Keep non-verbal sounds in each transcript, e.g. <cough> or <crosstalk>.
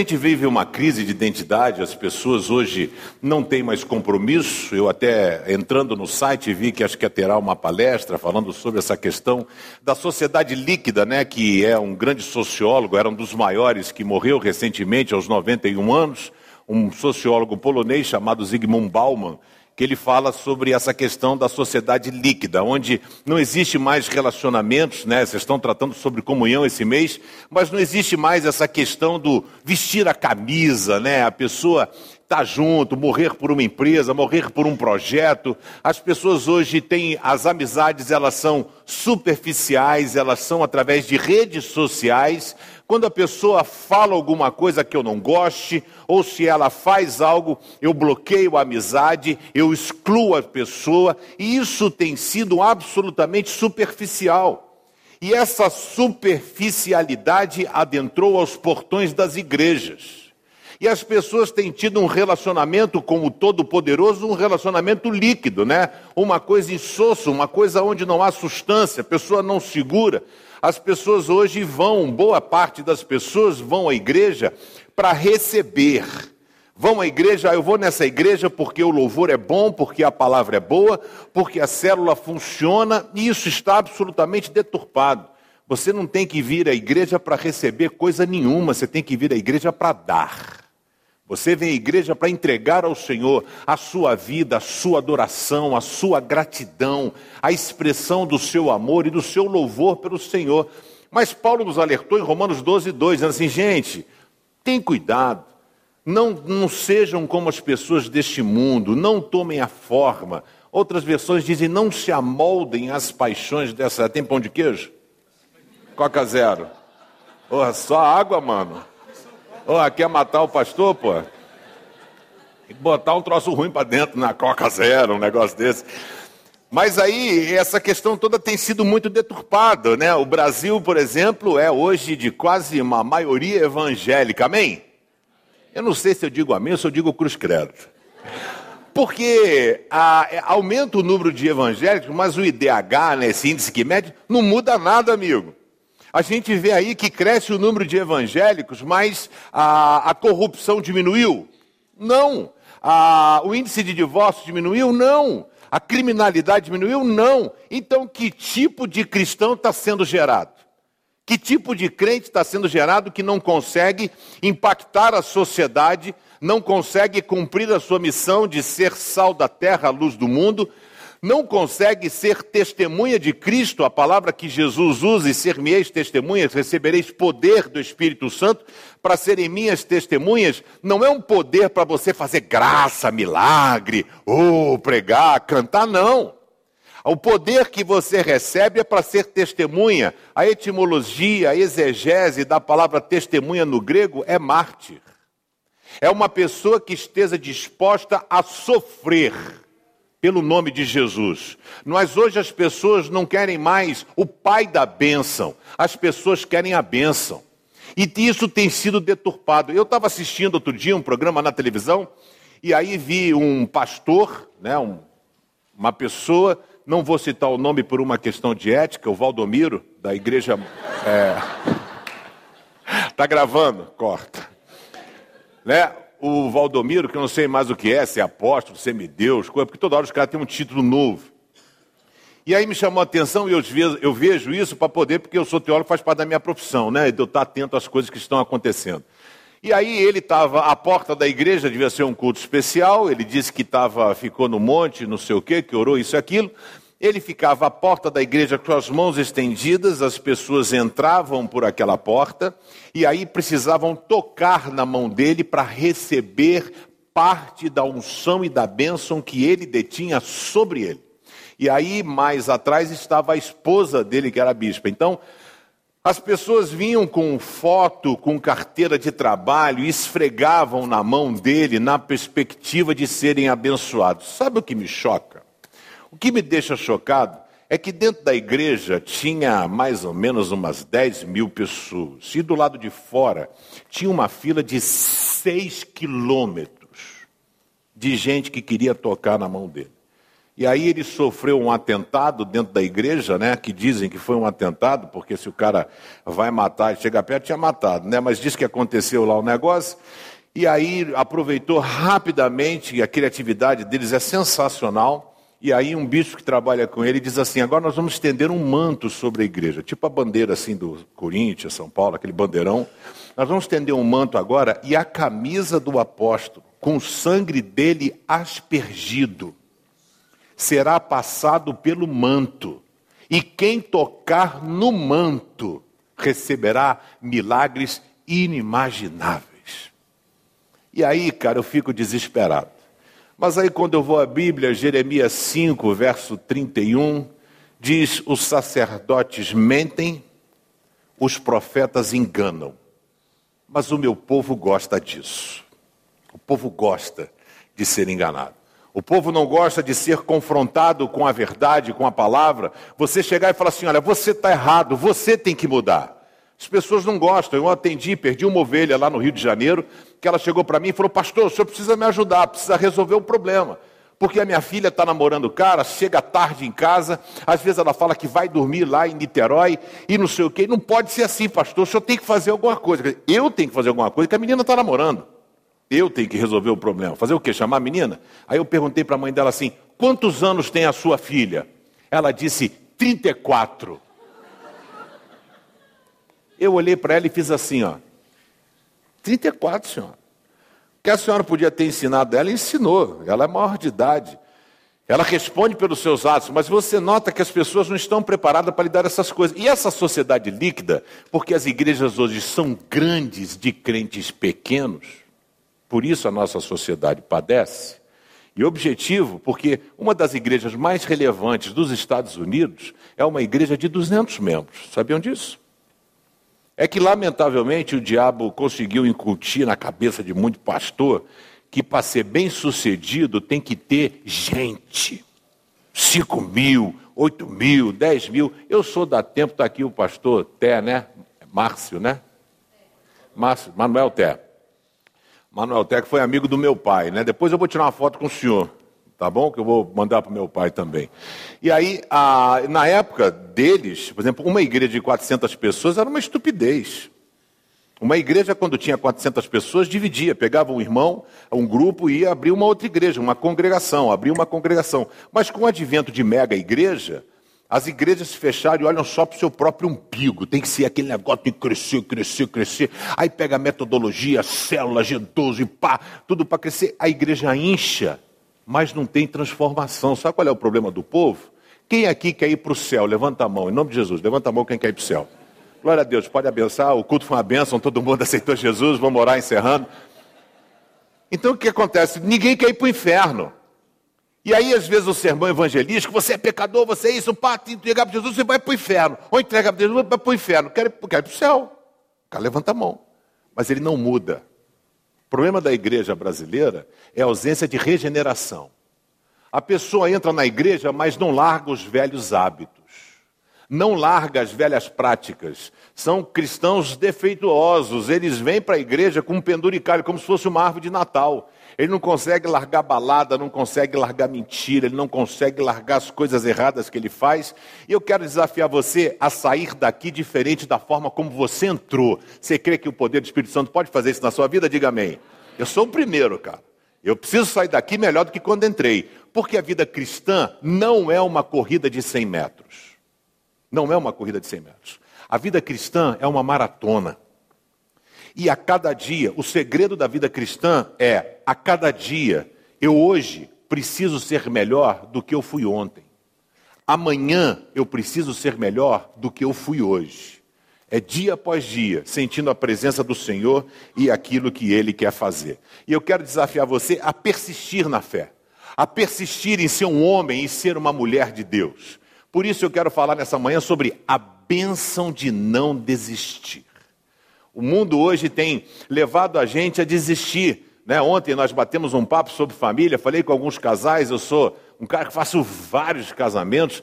Gente vive uma crise de identidade, as pessoas hoje não têm mais compromisso. Eu até entrando no site vi que acho que terá uma palestra falando sobre essa questão da sociedade líquida, né, que é um grande sociólogo, era um dos maiores que morreu recentemente aos 91 anos, um sociólogo polonês chamado Zygmunt Bauman, que ele fala sobre essa questão da sociedade líquida, onde não existe mais relacionamentos, né? Vocês estão tratando sobre comunhão esse mês, mas não existe mais essa questão do vestir a camisa, né? A pessoa estar tá junto, morrer por uma empresa, morrer por um projeto. As pessoas hoje têm as amizades, elas são superficiais, elas são através de redes sociais, quando a pessoa fala alguma coisa que eu não goste, ou se ela faz algo, eu bloqueio a amizade, eu excluo a pessoa, e isso tem sido absolutamente superficial. E essa superficialidade adentrou aos portões das igrejas. E as pessoas têm tido um relacionamento com o Todo-Poderoso, um relacionamento líquido, né? Uma coisa insossa, uma coisa onde não há substância, a pessoa não segura. As pessoas hoje vão, boa parte das pessoas vão à igreja para receber. Vão à igreja, eu vou nessa igreja porque o louvor é bom, porque a palavra é boa, porque a célula funciona, e isso está absolutamente deturpado. Você não tem que vir à igreja para receber coisa nenhuma, você tem que vir à igreja para dar. Você vem à igreja para entregar ao Senhor a sua vida, a sua adoração, a sua gratidão, a expressão do seu amor e do seu louvor pelo Senhor. Mas Paulo nos alertou em Romanos 12, 2, dizendo assim: gente, tem cuidado, não, não sejam como as pessoas deste mundo, não tomem a forma. Outras versões dizem: não se amoldem às paixões dessa. Tem pão de queijo? Coca zero. Porra, só água, mano. Oh, quer matar o pastor, pô? Tem que botar um troço ruim para dentro na Coca Zero, um negócio desse. Mas aí, essa questão toda tem sido muito deturpada, né? O Brasil, por exemplo, é hoje de quase uma maioria evangélica, amém? Eu não sei se eu digo amém ou se eu digo cruz credo. Porque a, é, aumenta o número de evangélicos, mas o IDH, né, esse índice que mede, não muda nada, amigo. A gente vê aí que cresce o número de evangélicos, mas a, a corrupção diminuiu? Não. A, o índice de divórcio diminuiu? Não. A criminalidade diminuiu? Não. Então, que tipo de cristão está sendo gerado? Que tipo de crente está sendo gerado que não consegue impactar a sociedade, não consegue cumprir a sua missão de ser sal da terra, luz do mundo, não consegue ser testemunha de Cristo, a palavra que Jesus usa, e ser-me-eis testemunhas, recebereis poder do Espírito Santo para serem minhas testemunhas, não é um poder para você fazer graça, milagre, ou pregar, cantar, não. O poder que você recebe é para ser testemunha. A etimologia, a exegese da palavra testemunha no grego é mártir. É uma pessoa que esteja disposta a sofrer pelo nome de Jesus. Mas hoje as pessoas não querem mais o pai da bênção, as pessoas querem a bênção. E isso tem sido deturpado. Eu estava assistindo outro dia um programa na televisão e aí vi um pastor, né, um, uma pessoa, não vou citar o nome por uma questão de ética, o Valdomiro, da igreja. É... <laughs> Tá gravando? Corta. Né? O Valdomiro, que eu não sei mais o que é, se é apóstolo, semideus, coisa, porque toda hora os caras têm um título novo. E aí me chamou a atenção e eu vejo, eu vejo isso para poder, porque eu sou teólogo, faz parte da minha profissão, né? De eu estar atento às coisas que estão acontecendo. E aí ele estava, à porta da igreja, devia ser um culto especial, ele disse que estava, ficou no monte, não sei o quê, que orou isso e aquilo. Ele ficava à porta da igreja com as mãos estendidas, as pessoas entravam por aquela porta e aí precisavam tocar na mão dele para receber parte da unção e da bênção que ele detinha sobre ele. E aí, mais atrás, estava a esposa dele, que era bispa. Então, as pessoas vinham com foto, com carteira de trabalho, esfregavam na mão dele na perspectiva de serem abençoados. Sabe o que me choca? O que me deixa chocado é que dentro da igreja tinha mais ou menos umas 10 mil pessoas. E do lado de fora tinha uma fila de 6 quilômetros de gente que queria tocar na mão dele. E aí ele sofreu um atentado dentro da igreja, né? Que dizem que foi um atentado, porque se o cara vai matar, chega perto, tinha matado, né? Mas diz que aconteceu lá o negócio. E aí aproveitou rapidamente, a criatividade deles é sensacional. E aí um bispo que trabalha com ele diz assim: agora nós vamos estender um manto sobre a igreja, tipo a bandeira assim do Corinthians, São Paulo, aquele bandeirão. Nós vamos estender um manto agora e a camisa do apóstolo, com o sangue dele aspergido será passado pelo manto, e quem tocar no manto receberá milagres inimagináveis. E aí, cara, eu fico desesperado. Mas aí, quando eu vou à Bíblia, Jeremias 5, verso 31, diz: Os sacerdotes mentem, os profetas enganam. Mas o meu povo gosta disso. O povo gosta de ser enganado. O povo não gosta de ser confrontado com a verdade, com a palavra. Você chegar e falar assim: olha, você está errado, você tem que mudar. As pessoas não gostam. Eu atendi, perdi uma ovelha lá no Rio de Janeiro, que ela chegou para mim e falou: Pastor, o senhor precisa me ajudar, precisa resolver o problema. Porque a minha filha está namorando o cara, chega tarde em casa, às vezes ela fala que vai dormir lá em Niterói e não sei o quê. Não pode ser assim, pastor, o senhor tem que fazer alguma coisa. Eu tenho que fazer alguma coisa, que a menina está namorando. Eu tenho que resolver o problema. Fazer o quê? Chamar a menina? Aí eu perguntei para a mãe dela assim: quantos anos tem a sua filha? Ela disse: 34. Eu olhei para ela e fiz assim, ó. 34, senhora. O que a senhora podia ter ensinado ela, ensinou. Ela é maior de idade. Ela responde pelos seus atos, mas você nota que as pessoas não estão preparadas para lidar essas coisas. E essa sociedade líquida, porque as igrejas hoje são grandes de crentes pequenos, por isso a nossa sociedade padece. E objetivo, porque uma das igrejas mais relevantes dos Estados Unidos é uma igreja de 200 membros. Sabiam disso? É que, lamentavelmente, o diabo conseguiu incutir na cabeça de muito pastor que, para ser bem sucedido, tem que ter gente. 5 mil, 8 mil, 10 mil. Eu sou da tempo, está aqui o pastor Té, né? Márcio, né? Márcio, Manuel Té. Manuel Tec foi amigo do meu pai, né? Depois eu vou tirar uma foto com o senhor, tá bom? Que eu vou mandar para meu pai também. E aí, a, na época deles, por exemplo, uma igreja de 400 pessoas era uma estupidez. Uma igreja, quando tinha 400 pessoas, dividia, pegava um irmão, um grupo e ia abrir uma outra igreja, uma congregação, abria uma congregação. Mas com o advento de mega igreja, as igrejas se fecharam e olham só para o seu próprio umbigo. Tem que ser aquele negócio de crescer, crescer, crescer. Aí pega a metodologia, célula, G12, pá, tudo para crescer. A igreja incha, mas não tem transformação. Sabe qual é o problema do povo? Quem aqui quer ir para o céu? Levanta a mão, em nome de Jesus, levanta a mão quem quer ir para o céu. Glória a Deus, pode abençoar. O culto foi uma bênção, todo mundo <laughs> aceitou Jesus, vamos orar encerrando. Então o que acontece? Ninguém quer ir para o inferno. E aí, às vezes, o sermão evangelístico, você é pecador, você é isso, pá, entregar para Jesus, você vai para o inferno. Ou entrega para Jesus, vai para o inferno. Quer, quer ir para o céu. O cara levanta a mão. Mas ele não muda. O problema da igreja brasileira é a ausência de regeneração. A pessoa entra na igreja, mas não larga os velhos hábitos. Não larga as velhas práticas. São cristãos defeituosos. Eles vêm para a igreja com um penduricalho, como se fosse uma árvore de Natal. Ele não consegue largar balada, não consegue largar mentira, ele não consegue largar as coisas erradas que ele faz. E eu quero desafiar você a sair daqui diferente da forma como você entrou. Você crê que o poder do Espírito Santo pode fazer isso na sua vida? Diga amém. Eu sou o primeiro, cara. Eu preciso sair daqui melhor do que quando entrei. Porque a vida cristã não é uma corrida de 100 metros. Não é uma corrida de 100 metros. A vida cristã é uma maratona. E a cada dia, o segredo da vida cristã é, a cada dia, eu hoje preciso ser melhor do que eu fui ontem. Amanhã eu preciso ser melhor do que eu fui hoje. É dia após dia, sentindo a presença do Senhor e aquilo que Ele quer fazer. E eu quero desafiar você a persistir na fé, a persistir em ser um homem e ser uma mulher de Deus. Por isso eu quero falar nessa manhã sobre a bênção de não desistir. O mundo hoje tem levado a gente a desistir. Né? Ontem nós batemos um papo sobre família, falei com alguns casais, eu sou um cara que faço vários casamentos.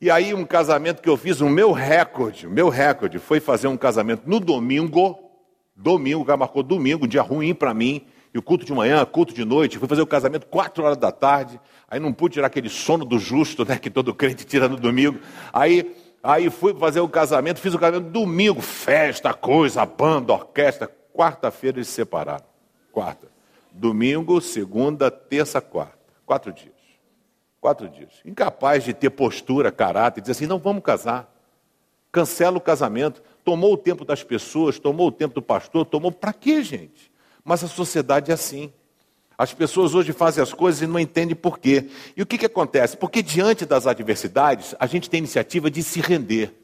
E aí um casamento que eu fiz, o meu recorde, o meu recorde foi fazer um casamento no domingo, domingo, o cara marcou domingo, dia ruim para mim, e o culto de manhã, culto de noite, fui fazer o casamento quatro horas da tarde, aí não pude tirar aquele sono do justo, né, que todo crente tira no domingo. Aí, aí fui fazer o casamento, fiz o casamento domingo, festa, coisa, banda, orquestra. Quarta-feira eles se separaram. Quarta. Domingo, segunda, terça, quarta. Quatro dias. Quatro dias. Incapaz de ter postura, caráter, dizer assim, não vamos casar. Cancela o casamento. Tomou o tempo das pessoas, tomou o tempo do pastor, tomou. Para quê, gente? Mas a sociedade é assim. As pessoas hoje fazem as coisas e não entendem por quê. E o que, que acontece? Porque diante das adversidades, a gente tem iniciativa de se render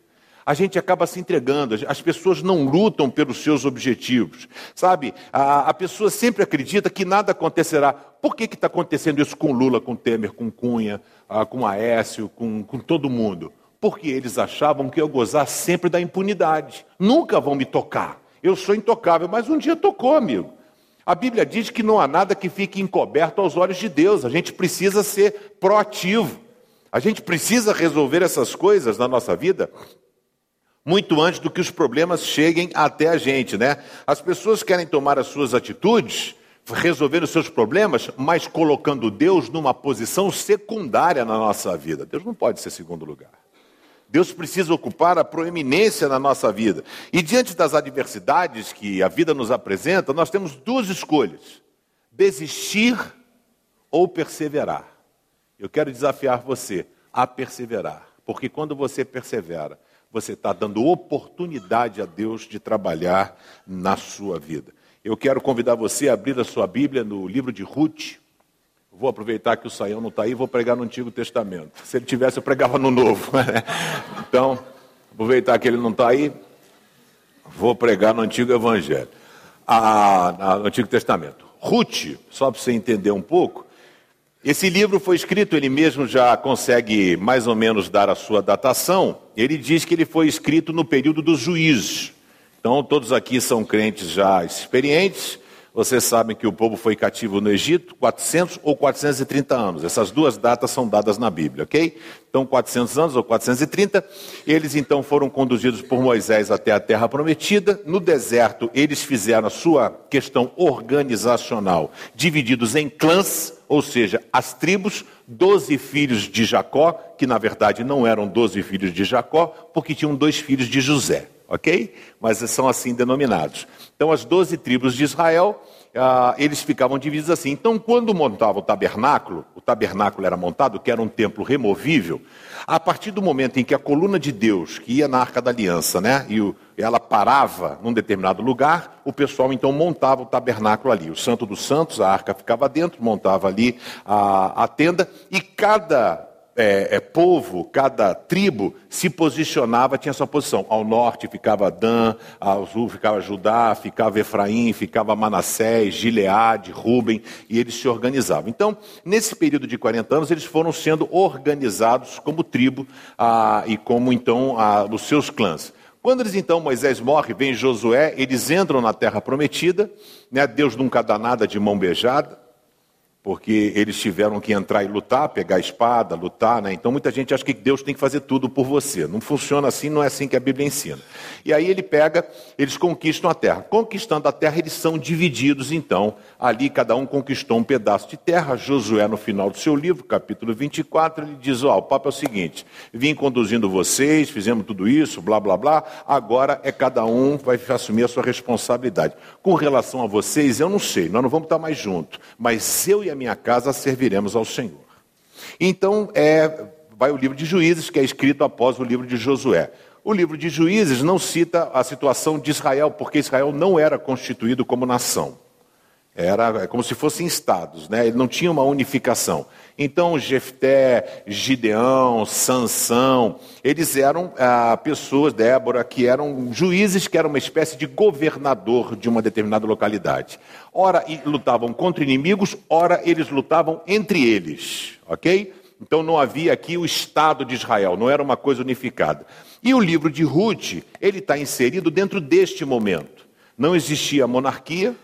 a gente acaba se entregando, as pessoas não lutam pelos seus objetivos, sabe? A, a pessoa sempre acredita que nada acontecerá. Por que está acontecendo isso com Lula, com Temer, com Cunha, ah, com Aécio, com, com todo mundo? Porque eles achavam que eu gozar sempre da impunidade. Nunca vão me tocar. Eu sou intocável, mas um dia tocou, amigo. A Bíblia diz que não há nada que fique encoberto aos olhos de Deus. A gente precisa ser proativo. A gente precisa resolver essas coisas na nossa vida muito antes do que os problemas cheguem até a gente, né? As pessoas querem tomar as suas atitudes, resolver os seus problemas, mas colocando Deus numa posição secundária na nossa vida. Deus não pode ser segundo lugar. Deus precisa ocupar a proeminência na nossa vida. E diante das adversidades que a vida nos apresenta, nós temos duas escolhas: desistir ou perseverar. Eu quero desafiar você a perseverar, porque quando você persevera, você está dando oportunidade a Deus de trabalhar na sua vida. Eu quero convidar você a abrir a sua Bíblia no livro de Ruth. Vou aproveitar que o Saião não está aí vou pregar no Antigo Testamento. Se ele tivesse, eu pregava no Novo. então, aproveitar que ele não está aí, vou pregar no Antigo Evangelho. Ah, no Antigo Testamento. Ruth, só para você entender um pouco, esse livro foi escrito, ele mesmo já consegue mais ou menos dar a sua datação. Ele diz que ele foi escrito no período dos juízes. Então, todos aqui são crentes já experientes. Vocês sabem que o povo foi cativo no Egito 400 ou 430 anos. Essas duas datas são dadas na Bíblia, ok? Então, 400 anos ou 430. Eles então foram conduzidos por Moisés até a terra prometida. No deserto, eles fizeram a sua questão organizacional, divididos em clãs, ou seja, as tribos, doze filhos de Jacó, que na verdade não eram doze filhos de Jacó, porque tinham dois filhos de José ok? Mas são assim denominados. Então, as doze tribos de Israel, ah, eles ficavam divididos assim. Então, quando montava o tabernáculo, o tabernáculo era montado, que era um templo removível, a partir do momento em que a coluna de Deus, que ia na Arca da Aliança, né, e o, ela parava num determinado lugar, o pessoal então montava o tabernáculo ali. O Santo dos Santos, a arca ficava dentro, montava ali a, a tenda, e cada é, é, povo, cada tribo se posicionava, tinha sua posição. Ao norte ficava Dan, ao sul ficava Judá, ficava Efraim, ficava Manassés, Gileade, Ruben, e eles se organizavam. Então, nesse período de 40 anos, eles foram sendo organizados como tribo ah, e como então ah, os seus clãs. Quando eles então, Moisés morre, vem Josué, eles entram na terra prometida, né? Deus nunca dá nada de mão beijada, porque eles tiveram que entrar e lutar, pegar a espada, lutar, né? Então muita gente acha que Deus tem que fazer tudo por você. Não funciona assim, não é assim que a Bíblia ensina. E aí ele pega, eles conquistam a terra. Conquistando a terra, eles são divididos então. Ali cada um conquistou um pedaço de terra. Josué, no final do seu livro, capítulo 24, ele diz: Ó, oh, o papo é o seguinte: vim conduzindo vocês, fizemos tudo isso, blá blá blá. Agora é cada um vai assumir a sua responsabilidade. Com relação a vocês, eu não sei, nós não vamos estar mais juntos, mas eu e a minha casa serviremos ao Senhor. Então, é, vai o livro de Juízes, que é escrito após o livro de Josué. O livro de Juízes não cita a situação de Israel, porque Israel não era constituído como nação. Era é como se fossem estados, né? ele não tinha uma unificação. Então, Jefté, Gideão, Sansão, eles eram ah, pessoas, Débora, que eram juízes, que eram uma espécie de governador de uma determinada localidade. Ora, lutavam contra inimigos, ora, eles lutavam entre eles, ok? Então, não havia aqui o Estado de Israel, não era uma coisa unificada. E o livro de Ruth, ele está inserido dentro deste momento. Não existia monarquia,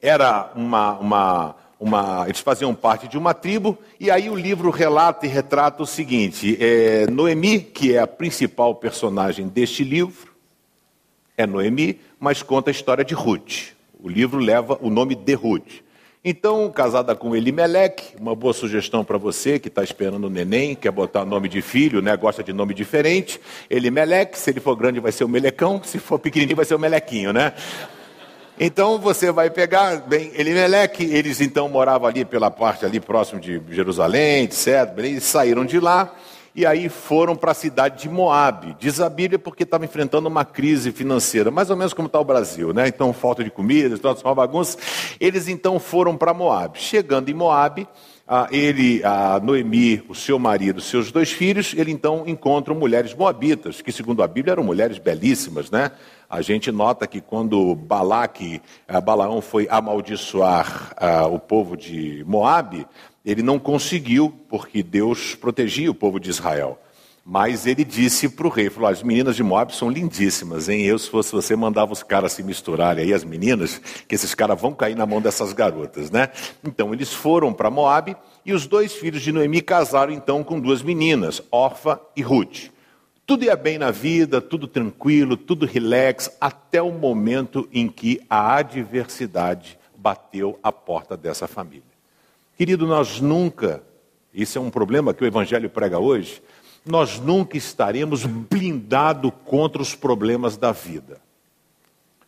era uma, uma uma, eles faziam parte de uma tribo, e aí o livro relata e retrata o seguinte: é, Noemi, que é a principal personagem deste livro, é Noemi, mas conta a história de Ruth. O livro leva o nome de Ruth. Então, casada com Elimeleque, uma boa sugestão para você que está esperando o neném, quer botar nome de filho, né? gosta de nome diferente. Elimeleque, se ele for grande vai ser o Melecão, se for pequenininho vai ser o Melequinho, né? Então você vai pegar, bem, Elimeleque, eles então moravam ali pela parte ali próximo de Jerusalém, etc. Eles saíram de lá e aí foram para a cidade de Moabe. Diz a Bíblia porque estava enfrentando uma crise financeira, mais ou menos como está o Brasil, né? Então, falta de comida, toda uma bagunça. Eles então foram para Moabe. Chegando em Moabe, ele, a Noemi, o seu marido, seus dois filhos, ele então encontram mulheres moabitas, que segundo a Bíblia eram mulheres belíssimas, né? A gente nota que quando Balaque, Balaão foi amaldiçoar o povo de Moabe, ele não conseguiu, porque Deus protegia o povo de Israel. Mas ele disse para o rei, falou, as meninas de Moab são lindíssimas, hein? Eu, se fosse você, mandava os caras se misturarem aí, as meninas, que esses caras vão cair na mão dessas garotas, né? Então, eles foram para Moab e os dois filhos de Noemi casaram então com duas meninas, Orfa e Ruth. Tudo ia bem na vida, tudo tranquilo, tudo relax, até o momento em que a adversidade bateu a porta dessa família. Querido, nós nunca, isso é um problema que o Evangelho prega hoje, nós nunca estaremos blindados contra os problemas da vida.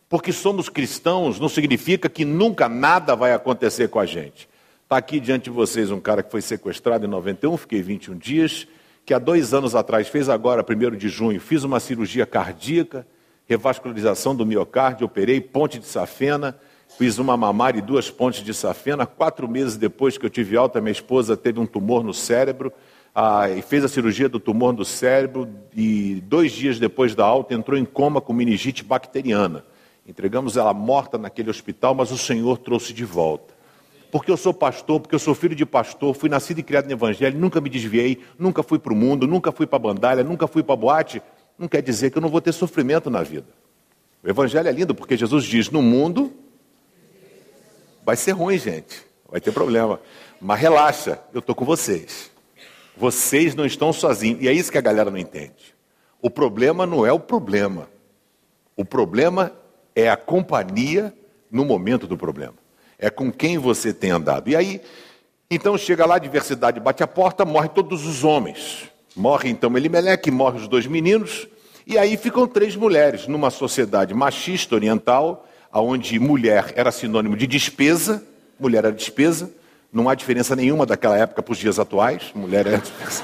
Porque somos cristãos não significa que nunca nada vai acontecer com a gente. Está aqui diante de vocês um cara que foi sequestrado em 91, fiquei 21 dias, que há dois anos atrás fez agora, 1 de junho, fiz uma cirurgia cardíaca, revascularização do miocárdio, operei ponte de safena, Fiz uma mamária e duas pontes de safena. Quatro meses depois que eu tive alta, minha esposa teve um tumor no cérebro ah, e fez a cirurgia do tumor no cérebro. E dois dias depois da alta, entrou em coma com meningite bacteriana. Entregamos ela morta naquele hospital, mas o Senhor trouxe de volta. Porque eu sou pastor, porque eu sou filho de pastor, fui nascido e criado no Evangelho, nunca me desviei, nunca fui para o mundo, nunca fui para a bandalha, nunca fui para a boate. Não quer dizer que eu não vou ter sofrimento na vida. O Evangelho é lindo porque Jesus diz: no mundo Vai ser ruim, gente. Vai ter problema. Mas relaxa, eu estou com vocês. Vocês não estão sozinhos. E é isso que a galera não entende. O problema não é o problema. O problema é a companhia no momento do problema. É com quem você tem andado. E aí, então chega lá, a diversidade bate a porta, morre todos os homens. Morre então Elimeleque, morre os dois meninos. E aí ficam três mulheres numa sociedade machista oriental onde mulher era sinônimo de despesa, mulher era despesa, não há diferença nenhuma daquela época para os dias atuais, mulher despesa.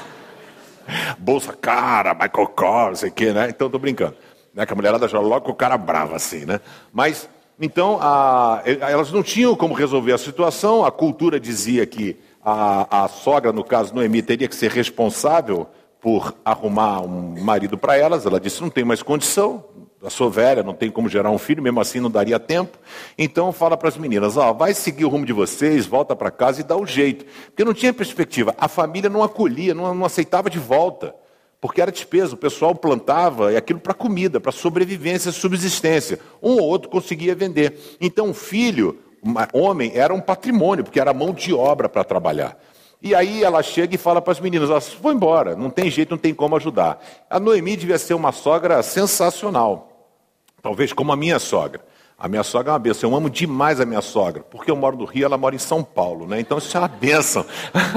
<laughs> Bolsa cara, Michael Kors, sei o quê, né? Então estou brincando. Né? Que a mulherada já logo com o cara brava assim, né? Mas, então, a, elas não tinham como resolver a situação, a cultura dizia que a, a sogra, no caso Noemi, teria que ser responsável por arrumar um marido para elas. Ela disse: não tem mais condição, eu sou velha, não tem como gerar um filho, mesmo assim não daria tempo. Então fala para as meninas, ó, vai seguir o rumo de vocês, volta para casa e dá o jeito. Porque não tinha perspectiva. A família não acolhia, não, não aceitava de volta. Porque era despesa, o pessoal plantava aquilo para comida, para sobrevivência, subsistência. Um ou outro conseguia vender. Então o filho, homem, era um patrimônio, porque era mão de obra para trabalhar. E aí ela chega e fala para as meninas: ó, vou embora, não tem jeito, não tem como ajudar. A Noemi devia ser uma sogra sensacional, talvez como a minha sogra. A minha sogra é uma benção, eu amo demais a minha sogra, porque eu moro no Rio, ela mora em São Paulo, né? Então isso é uma benção,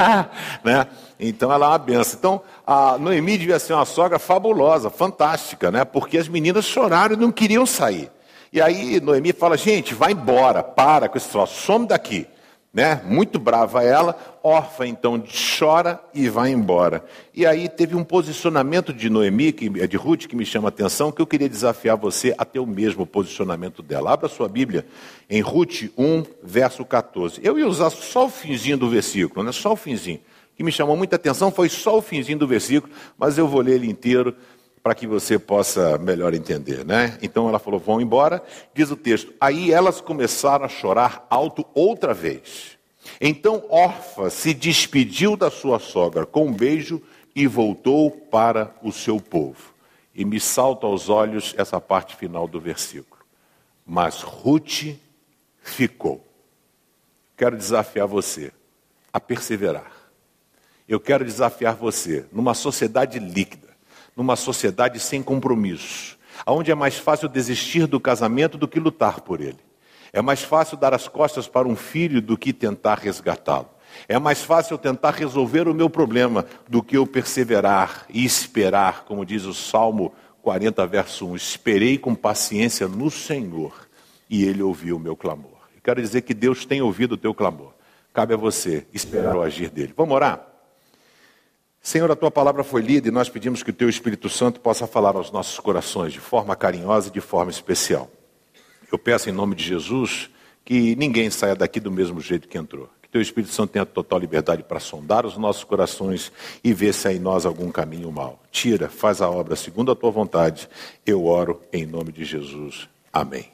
<laughs> né? Então ela é uma benção. Então a Noemi devia ser uma sogra fabulosa, fantástica, né? Porque as meninas choraram e não queriam sair. E aí Noemi fala: gente, vai embora, para com esse troço, some daqui. Né? Muito brava ela, órfã então chora e vai embora. E aí teve um posicionamento de Noemi, que, de Ruth, que me chama a atenção, que eu queria desafiar você a ter o mesmo posicionamento dela. Abra sua Bíblia em Ruth 1, verso 14. Eu ia usar só o finzinho do versículo, né? só o finzinho. O que me chamou muita atenção foi só o finzinho do versículo, mas eu vou ler ele inteiro para que você possa melhor entender, né? Então ela falou: vão embora. Diz o texto: aí elas começaram a chorar alto outra vez. Então Orfa se despediu da sua sogra com um beijo e voltou para o seu povo. E me salta aos olhos essa parte final do versículo. Mas Ruth ficou. Quero desafiar você a perseverar. Eu quero desafiar você numa sociedade líquida numa sociedade sem compromisso, onde é mais fácil desistir do casamento do que lutar por ele. É mais fácil dar as costas para um filho do que tentar resgatá-lo. É mais fácil tentar resolver o meu problema do que eu perseverar e esperar, como diz o Salmo 40, verso 1. Esperei com paciência no Senhor e ele ouviu o meu clamor. Quero dizer que Deus tem ouvido o teu clamor. Cabe a você esperar o agir dele. Vamos orar? Senhor, a tua palavra foi lida e nós pedimos que o teu Espírito Santo possa falar aos nossos corações de forma carinhosa e de forma especial. Eu peço em nome de Jesus que ninguém saia daqui do mesmo jeito que entrou. Que teu Espírito Santo tenha total liberdade para sondar os nossos corações e ver se há em nós algum caminho mal. Tira, faz a obra segundo a tua vontade. Eu oro em nome de Jesus. Amém.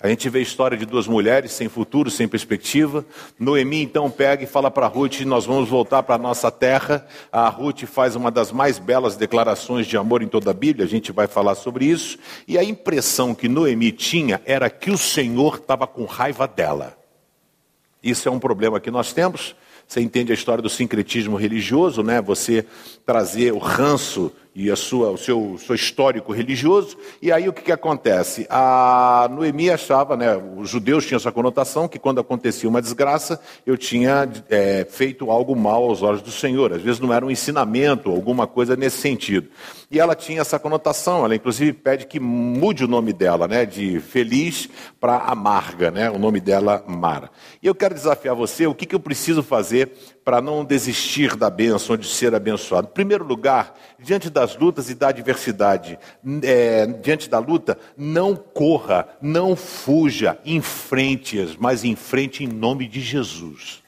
A gente vê a história de duas mulheres sem futuro, sem perspectiva. Noemi então pega e fala para Ruth: Nós vamos voltar para a nossa terra. A Ruth faz uma das mais belas declarações de amor em toda a Bíblia, a gente vai falar sobre isso. E a impressão que Noemi tinha era que o Senhor estava com raiva dela. Isso é um problema que nós temos. Você entende a história do sincretismo religioso, né? Você trazer o ranço e a sua, o seu, seu histórico religioso. E aí o que, que acontece? A Noemi achava, né, os judeus tinham essa conotação que quando acontecia uma desgraça, eu tinha é, feito algo mal aos olhos do Senhor. Às vezes não era um ensinamento, alguma coisa nesse sentido. E ela tinha essa conotação, ela inclusive pede que mude o nome dela, né, de feliz para amarga, né, o nome dela Mara. E eu quero desafiar você, o que, que eu preciso fazer para não desistir da bênção, de ser abençoado? Em primeiro lugar, diante das lutas e da adversidade, é, diante da luta, não corra, não fuja, enfrente-as, mas enfrente em nome de Jesus.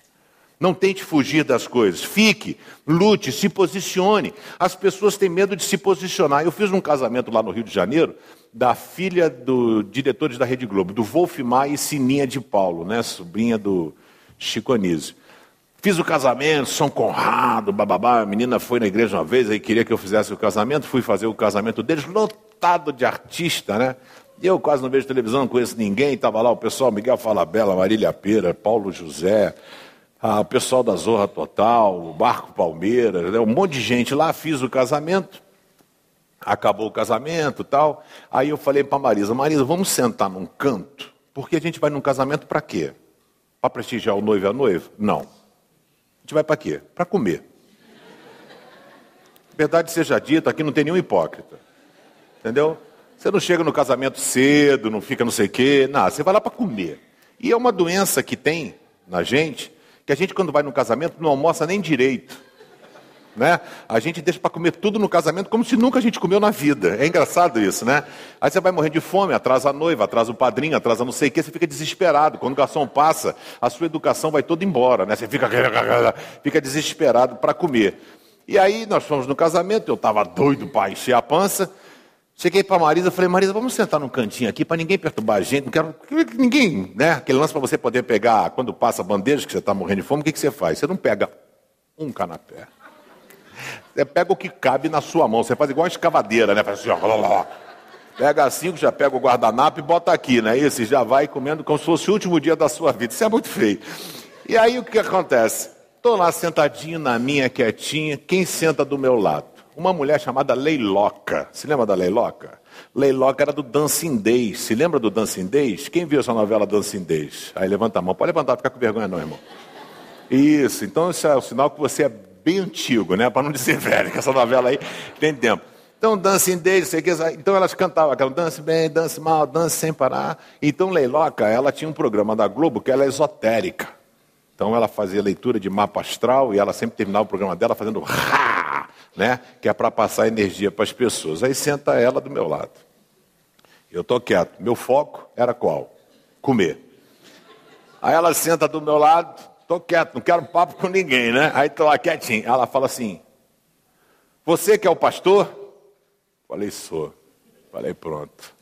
Não tente fugir das coisas. Fique, lute, se posicione. As pessoas têm medo de se posicionar. Eu fiz um casamento lá no Rio de Janeiro da filha do diretores da Rede Globo, do Wolfmar e Sininha de Paulo, né, sobrinha do Chico Anísio. Fiz o casamento, São Conrado, bababá. A menina foi na igreja uma vez, aí queria que eu fizesse o casamento. Fui fazer o casamento deles, lotado de artista, né? Eu quase não vejo televisão, não conheço ninguém. Estava lá o pessoal, Miguel Falabella, Marília Pera, Paulo José, o pessoal da Zorra Total, o Barco Palmeiras, né? um monte de gente lá. Fiz o casamento, acabou o casamento tal. Aí eu falei para Marisa, Marisa, vamos sentar num canto, porque a gente vai num casamento para quê? Para prestigiar o noivo e a noiva? Não gente vai para quê? Para comer. <laughs> Verdade seja dita, aqui não tem nenhum hipócrita. Entendeu? Você não chega no casamento cedo, não fica não sei o quê, nada, você vai lá para comer. E é uma doença que tem na gente, que a gente quando vai no casamento não almoça nem direito. Né? A gente deixa para comer tudo no casamento como se nunca a gente comeu na vida. É engraçado isso, né? Aí você vai morrer de fome, atrasa a noiva, atrasa o padrinho, atrasa não sei o que, você fica desesperado. Quando o garçom passa, a sua educação vai toda embora, né? Você fica, <laughs> fica desesperado para comer. E aí nós fomos no casamento, eu estava doido para encher a pança. Cheguei para a Marisa, falei, Marisa, vamos sentar num cantinho aqui para ninguém perturbar a gente. Não quero que ninguém, né? Aquele lance para você poder pegar, quando passa bandeja, que você está morrendo de fome, o que, que você faz? Você não pega um canapé. Você pega o que cabe na sua mão. Você faz igual uma escavadeira, né? Faz assim, ó, Pega cinco, já pega o guardanapo e bota aqui, né? Esse já vai comendo como se fosse o último dia da sua vida. Isso é muito feio. E aí o que acontece? Estou lá sentadinho na minha, quietinha. Quem senta do meu lado? Uma mulher chamada Leiloca. Se lembra da Leiloca? Leiloca era do Dancing Days. Se lembra do Dancing Days? Quem viu essa novela Dancing Days? Aí levanta a mão. Pode levantar, fica com vergonha não, irmão. Isso. Então isso é o sinal que você é bem antigo, né? Para não dizer <laughs> velho, que essa novela aí tem tempo. Então, Dancing Days, sei que, então elas cantavam aquela dance bem, dance mal, dance sem parar. Então, Leiloca, ela tinha um programa da Globo que ela é esotérica. Então, ela fazia leitura de mapa astral e ela sempre terminava o programa dela fazendo rá, né? Que é para passar energia para as pessoas. Aí senta ela do meu lado. Eu estou quieto. Meu foco era qual? Comer. Aí ela senta do meu lado, Estou quieto, não quero papo com ninguém, né? Aí estou lá quietinho. Ela fala assim: Você que é o pastor? Falei, sou. Falei, pronto.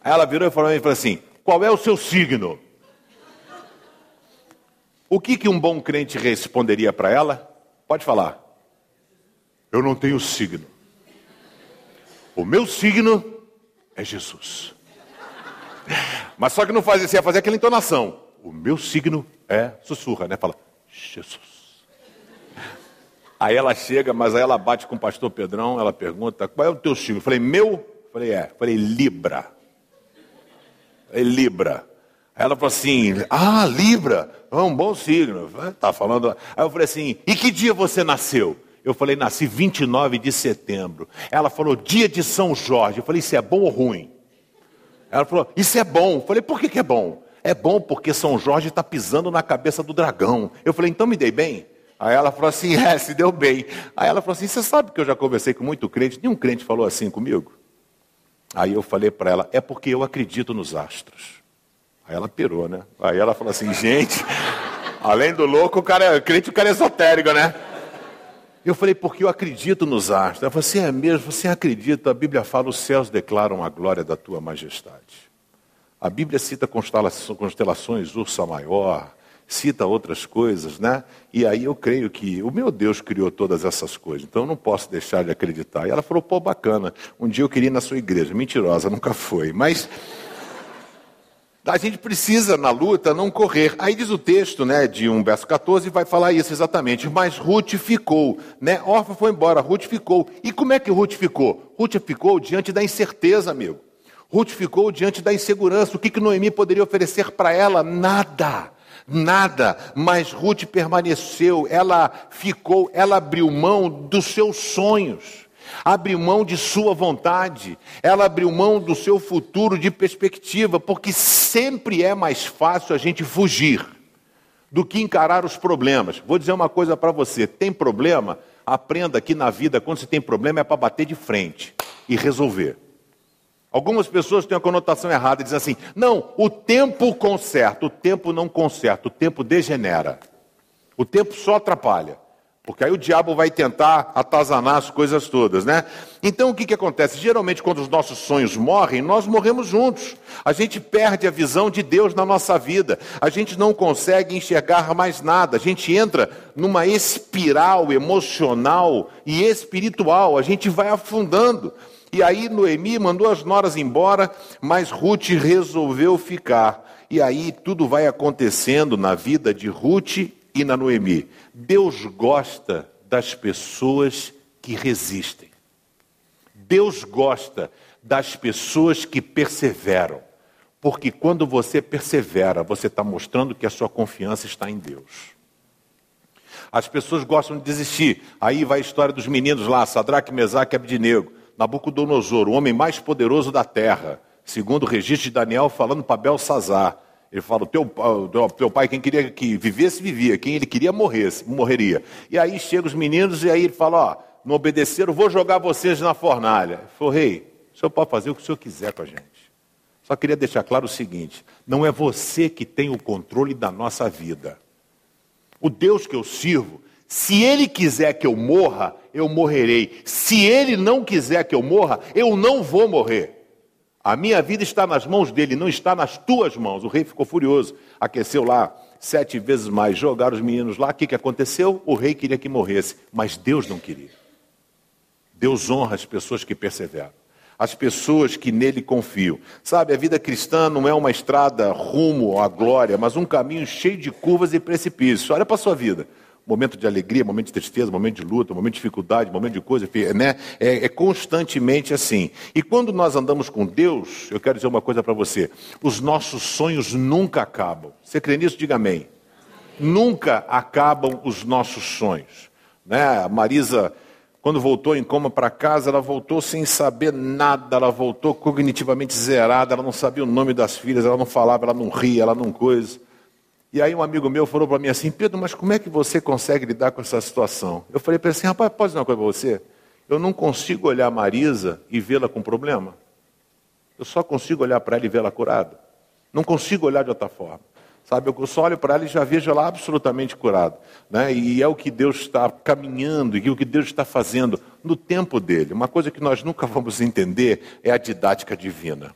Aí ela virou e falou, e falou assim: Qual é o seu signo? O que, que um bom crente responderia para ela? Pode falar. Eu não tenho signo. O meu signo é Jesus. Mas só que não fazia, você ia fazer aquela entonação. O meu signo é, sussurra, né? Fala, Jesus. Aí ela chega, mas aí ela bate com o pastor Pedrão, ela pergunta, qual é o teu signo? Eu falei, meu? Eu falei, é. Eu falei, Libra. Eu falei, Libra. Ela falou assim: Ah, Libra, é um bom signo. Tá falando. Aí eu falei assim: E que dia você nasceu? Eu falei: Nasci 29 de setembro. Ela falou: Dia de São Jorge. Eu falei: Isso é bom ou ruim? Ela falou: Isso é bom. Eu falei: Por que, que é bom? É bom porque São Jorge está pisando na cabeça do dragão. Eu falei: Então me dei bem? Aí ela falou assim: É, se deu bem. Aí ela falou assim: Você sabe que eu já conversei com muito crente? Nenhum crente falou assim comigo. Aí eu falei para ela: É porque eu acredito nos astros. Aí ela pirou, né? Aí ela falou assim, gente, além do louco, o cara é crente, o cara é esotérico, né? Eu falei, porque eu acredito nos astros. Ela falou, você é mesmo, você acredita, a Bíblia fala, os céus declaram a glória da tua majestade. A Bíblia cita constelações, ursa maior, cita outras coisas, né? E aí eu creio que o meu Deus criou todas essas coisas, então eu não posso deixar de acreditar. E ela falou, pô, bacana, um dia eu queria ir na sua igreja. Mentirosa, nunca foi, mas... A gente precisa, na luta, não correr. Aí diz o texto, né, de um verso 14, vai falar isso exatamente. Mas Ruth ficou, né? Orfa foi embora, Ruth ficou. E como é que Ruth ficou? Ruth ficou diante da incerteza, amigo. Ruth ficou diante da insegurança. O que, que Noemi poderia oferecer para ela? Nada. Nada, mas Ruth permaneceu, ela ficou, ela abriu mão dos seus sonhos abriu mão de sua vontade, ela abriu mão do seu futuro de perspectiva, porque sempre é mais fácil a gente fugir do que encarar os problemas. Vou dizer uma coisa para você: tem problema? Aprenda que na vida, quando você tem problema, é para bater de frente e resolver. Algumas pessoas têm a conotação errada, dizem assim: não, o tempo conserta, o tempo não conserta, o tempo degenera, o tempo só atrapalha. Porque aí o diabo vai tentar atazanar as coisas todas, né? Então o que, que acontece? Geralmente, quando os nossos sonhos morrem, nós morremos juntos. A gente perde a visão de Deus na nossa vida. A gente não consegue enxergar mais nada. A gente entra numa espiral emocional e espiritual. A gente vai afundando. E aí Noemi mandou as noras embora, mas Ruth resolveu ficar. E aí tudo vai acontecendo na vida de Ruth e na Noemi. Deus gosta das pessoas que resistem. Deus gosta das pessoas que perseveram. Porque quando você persevera, você está mostrando que a sua confiança está em Deus. As pessoas gostam de desistir. Aí vai a história dos meninos lá, Sadraque, Mesaque e Abdinego. Nabucodonosor, o homem mais poderoso da terra. Segundo o registro de Daniel, falando para Belsazar. Ele fala, o teu, teu pai, quem queria que vivesse, vivia. Quem ele queria, morresse, morreria. E aí chegam os meninos e aí ele fala, ó, não obedeceram, vou jogar vocês na fornalha. Ele falou, rei, o senhor pode fazer o que o senhor quiser com a gente. Só queria deixar claro o seguinte, não é você que tem o controle da nossa vida. O Deus que eu sirvo, se Ele quiser que eu morra, eu morrerei. Se Ele não quiser que eu morra, eu não vou morrer. A minha vida está nas mãos dele, não está nas tuas mãos. O rei ficou furioso, aqueceu lá sete vezes mais, jogaram os meninos lá. O que, que aconteceu? O rei queria que morresse, mas Deus não queria. Deus honra as pessoas que perseveram, as pessoas que nele confiam. Sabe, a vida cristã não é uma estrada rumo à glória, mas um caminho cheio de curvas e precipícios. Olha para a sua vida momento de alegria, momento de tristeza, momento de luta, momento de dificuldade, momento de coisa, né? É, é constantemente assim. E quando nós andamos com Deus, eu quero dizer uma coisa para você: os nossos sonhos nunca acabam. Você crê nisso? Diga amém. Nunca acabam os nossos sonhos. Né? A Marisa, quando voltou em coma para casa, ela voltou sem saber nada, ela voltou cognitivamente zerada, ela não sabia o nome das filhas, ela não falava, ela não ria, ela não coisa. E aí um amigo meu falou para mim assim, Pedro, mas como é que você consegue lidar com essa situação? Eu falei para ele assim, rapaz, pode dizer uma coisa para você? Eu não consigo olhar a Marisa e vê-la com problema. Eu só consigo olhar para ela e vê-la curada. Não consigo olhar de outra forma. Sabe, eu só olho para ela e já vejo ela absolutamente curada. Né? E é o que Deus está caminhando e o que Deus está fazendo no tempo dele. Uma coisa que nós nunca vamos entender é a didática divina.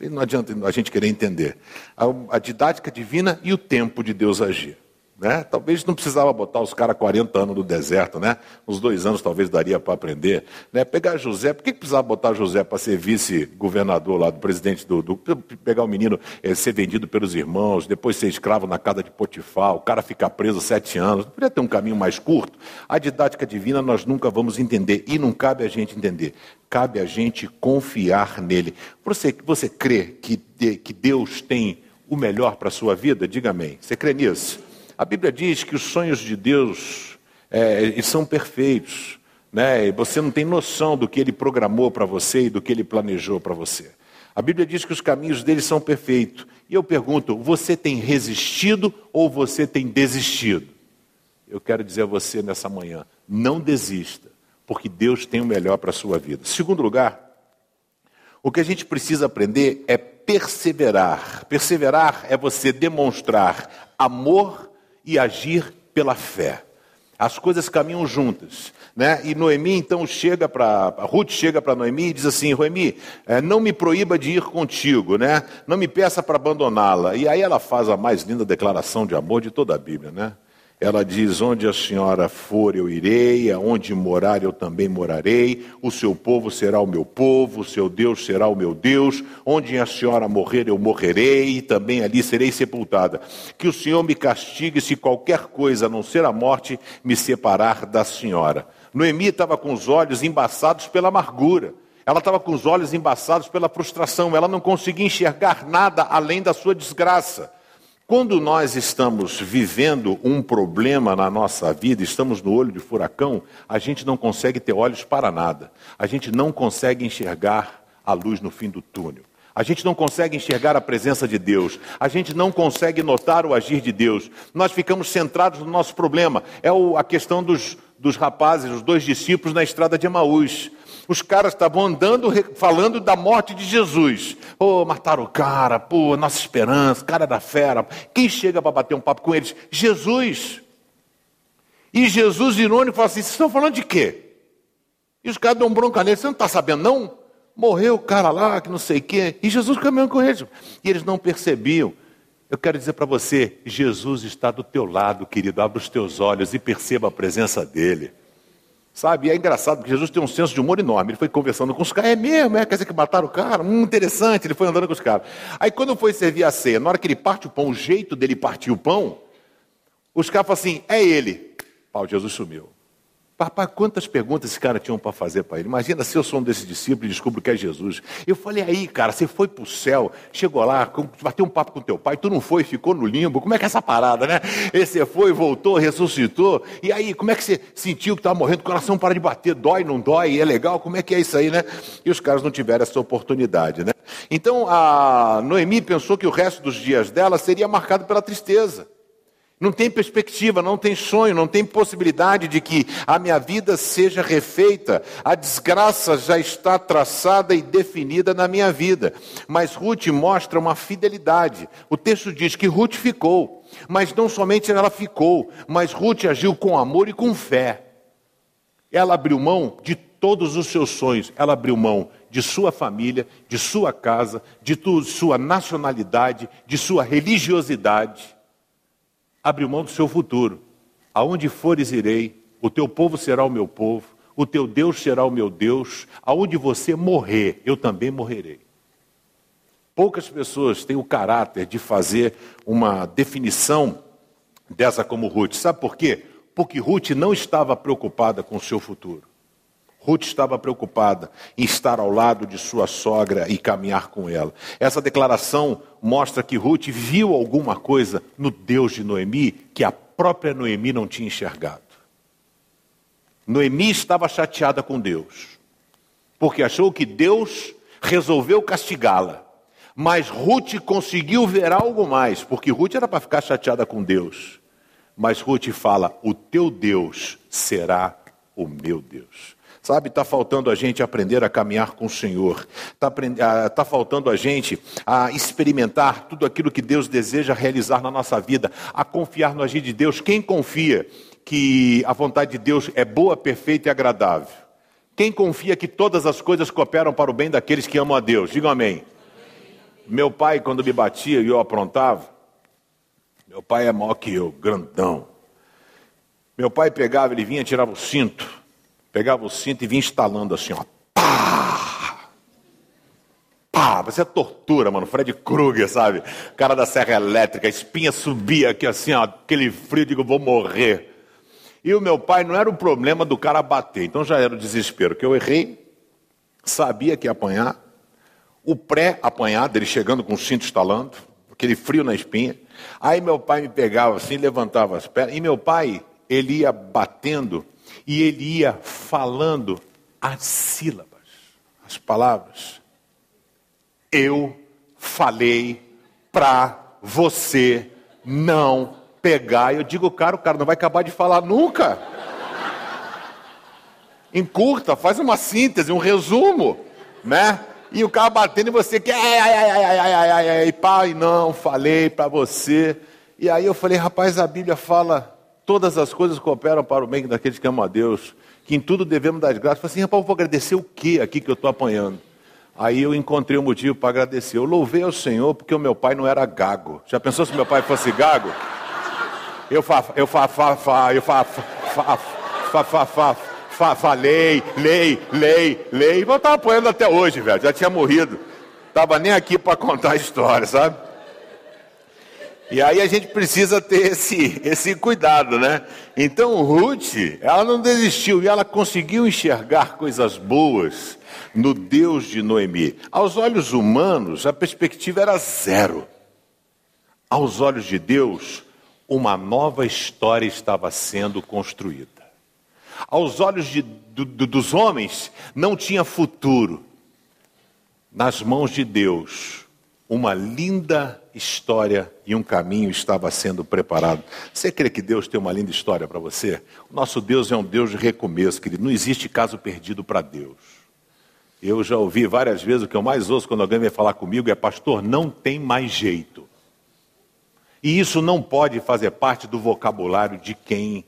Não adianta a gente querer entender. A, didática divina e o tempo de Deus agir. Né? Talvez não precisava botar os caras 40 anos no deserto, né? Uns dois anos talvez daria para aprender. Né? Pegar José, por que precisava botar José para ser vice-governador lá do presidente do, do. Pegar o menino é, ser vendido pelos irmãos, depois ser escravo na casa de Potifar, o cara ficar preso sete anos. Não podia ter um caminho mais curto? A didática divina nós nunca vamos entender e não cabe a gente entender. Cabe a gente confiar nele. Você, você crê que, que Deus tem o melhor para a sua vida? Diga amém. Você crê nisso? A Bíblia diz que os sonhos de Deus é, são perfeitos. Né? Você não tem noção do que ele programou para você e do que ele planejou para você. A Bíblia diz que os caminhos dele são perfeitos. E eu pergunto: você tem resistido ou você tem desistido? Eu quero dizer a você nessa manhã: não desista, porque Deus tem o melhor para a sua vida. Segundo lugar, o que a gente precisa aprender é perseverar. Perseverar é você demonstrar amor e agir pela fé. As coisas caminham juntas. Né? E Noemi então chega para, Ruth chega para Noemi e diz assim: Noemi, é, não me proíba de ir contigo, né? não me peça para abandoná-la. E aí ela faz a mais linda declaração de amor de toda a Bíblia. Né? Ela diz: Onde a senhora for, eu irei, aonde morar, eu também morarei, o seu povo será o meu povo, o seu Deus será o meu Deus, onde a senhora morrer, eu morrerei, e também ali serei sepultada. Que o Senhor me castigue se qualquer coisa, a não ser a morte, me separar da senhora. Noemi estava com os olhos embaçados pela amargura. Ela estava com os olhos embaçados pela frustração, ela não conseguia enxergar nada além da sua desgraça. Quando nós estamos vivendo um problema na nossa vida, estamos no olho de furacão, a gente não consegue ter olhos para nada. A gente não consegue enxergar a luz no fim do túnel. A gente não consegue enxergar a presença de Deus. A gente não consegue notar o agir de Deus. Nós ficamos centrados no nosso problema. É a questão dos, dos rapazes, os dois discípulos na estrada de Emaús. Os caras estavam andando falando da morte de Jesus. Oh, mataram o cara, pô, nossa esperança, cara da fera. Quem chega para bater um papo com eles? Jesus. E Jesus, irônico, fala assim: vocês estão falando de quê? E os caras dão bronca nele, você não está sabendo, não? Morreu o cara lá, que não sei o quê. E Jesus caminhando com eles. E eles não percebiam. Eu quero dizer para você: Jesus está do teu lado, querido. Abra os teus olhos e perceba a presença dele. Sabe? E é engraçado porque Jesus tem um senso de humor enorme. Ele foi conversando com os caras, é mesmo, é, quer dizer que mataram o cara? Hum, interessante, ele foi andando com os caras. Aí quando foi servir a ceia, na hora que ele parte o pão, o jeito dele partir o pão, os caras falam assim, é ele. Pau, Jesus sumiu. Papai, quantas perguntas esse cara tinha para fazer para ele? Imagina se eu sou um desses discípulos e descubro que é Jesus. Eu falei, aí, cara, você foi para o céu, chegou lá, bateu um papo com teu pai, tu não foi, ficou no limbo. Como é que é essa parada, né? E você foi, voltou, ressuscitou. E aí, como é que você sentiu que estava morrendo? O coração para de bater, dói, não dói? É legal? Como é que é isso aí, né? E os caras não tiveram essa oportunidade, né? Então, a Noemi pensou que o resto dos dias dela seria marcado pela tristeza. Não tem perspectiva, não tem sonho, não tem possibilidade de que a minha vida seja refeita. A desgraça já está traçada e definida na minha vida. Mas Ruth mostra uma fidelidade. O texto diz que Ruth ficou, mas não somente ela ficou, mas Ruth agiu com amor e com fé. Ela abriu mão de todos os seus sonhos, ela abriu mão de sua família, de sua casa, de sua nacionalidade, de sua religiosidade abre mão do seu futuro. Aonde fores irei, o teu povo será o meu povo, o teu Deus será o meu Deus, aonde você morrer, eu também morrerei. Poucas pessoas têm o caráter de fazer uma definição dessa como Ruth. Sabe por quê? Porque Ruth não estava preocupada com o seu futuro. Ruth estava preocupada em estar ao lado de sua sogra e caminhar com ela. Essa declaração mostra que Ruth viu alguma coisa no Deus de Noemi que a própria Noemi não tinha enxergado. Noemi estava chateada com Deus, porque achou que Deus resolveu castigá-la. Mas Ruth conseguiu ver algo mais, porque Ruth era para ficar chateada com Deus. Mas Ruth fala: O teu Deus será o meu Deus. Sabe, está faltando a gente aprender a caminhar com o Senhor. Está ah, tá faltando a gente a experimentar tudo aquilo que Deus deseja realizar na nossa vida, a confiar no agir de Deus. Quem confia que a vontade de Deus é boa, perfeita e agradável? Quem confia que todas as coisas cooperam para o bem daqueles que amam a Deus? Digam amém. Meu pai, quando me batia e eu aprontava, meu pai é maior que eu, grandão. Meu pai pegava, ele vinha, tirava o cinto Pegava o cinto e vinha instalando assim, ó. Pá! Pá! Você é tortura, mano. Fred Krueger, sabe? Cara da serra elétrica, a espinha subia aqui assim, ó, aquele frio, digo, vou morrer. E o meu pai não era o problema do cara bater, então já era o desespero, que eu errei, sabia que ia apanhar, o pré-apanhar dele chegando com o cinto instalando, aquele frio na espinha. Aí meu pai me pegava assim, levantava as pernas, e meu pai, ele ia batendo e ele ia falando as sílabas, as palavras. Eu falei para você não pegar. Eu digo, cara, o cara não vai acabar de falar nunca. Encurta, faz uma síntese, um resumo, né? E o cara batendo e você quer, é, ai, ai, ai, ai, ai, ai, ai, pai, não, falei para você. E aí eu falei, rapaz, a Bíblia fala todas as coisas cooperam para o bem daqueles que amam a Deus, que em tudo devemos dar graças. Falei assim, rapaz, eu vou agradecer o que aqui que eu estou apanhando? Aí eu encontrei um motivo para agradecer. Eu louvei ao Senhor porque o meu pai não era gago. Já pensou se meu pai fosse gago? Eu fa, eu fa, fa, fa eu fa, fa, fa, fa, fa, fa fa, lei, lei, lei. Mas eu estava apoiando até hoje, velho. Já tinha morrido. Estava nem aqui para contar a história, sabe? E aí a gente precisa ter esse, <laughs> esse cuidado, né? Então Ruth, ela não desistiu e ela conseguiu enxergar coisas boas no Deus de Noemi. Aos olhos humanos, a perspectiva era zero. Aos olhos de Deus, uma nova história estava sendo construída aos olhos de, do, dos homens, não tinha futuro. Nas mãos de Deus, uma linda história e um caminho estava sendo preparado. Você crê que Deus tem uma linda história para você? O nosso Deus é um Deus de recomeço, querido. Não existe caso perdido para Deus. Eu já ouvi várias vezes, o que eu mais ouço quando alguém vem falar comigo é: Pastor, não tem mais jeito. E isso não pode fazer parte do vocabulário de quem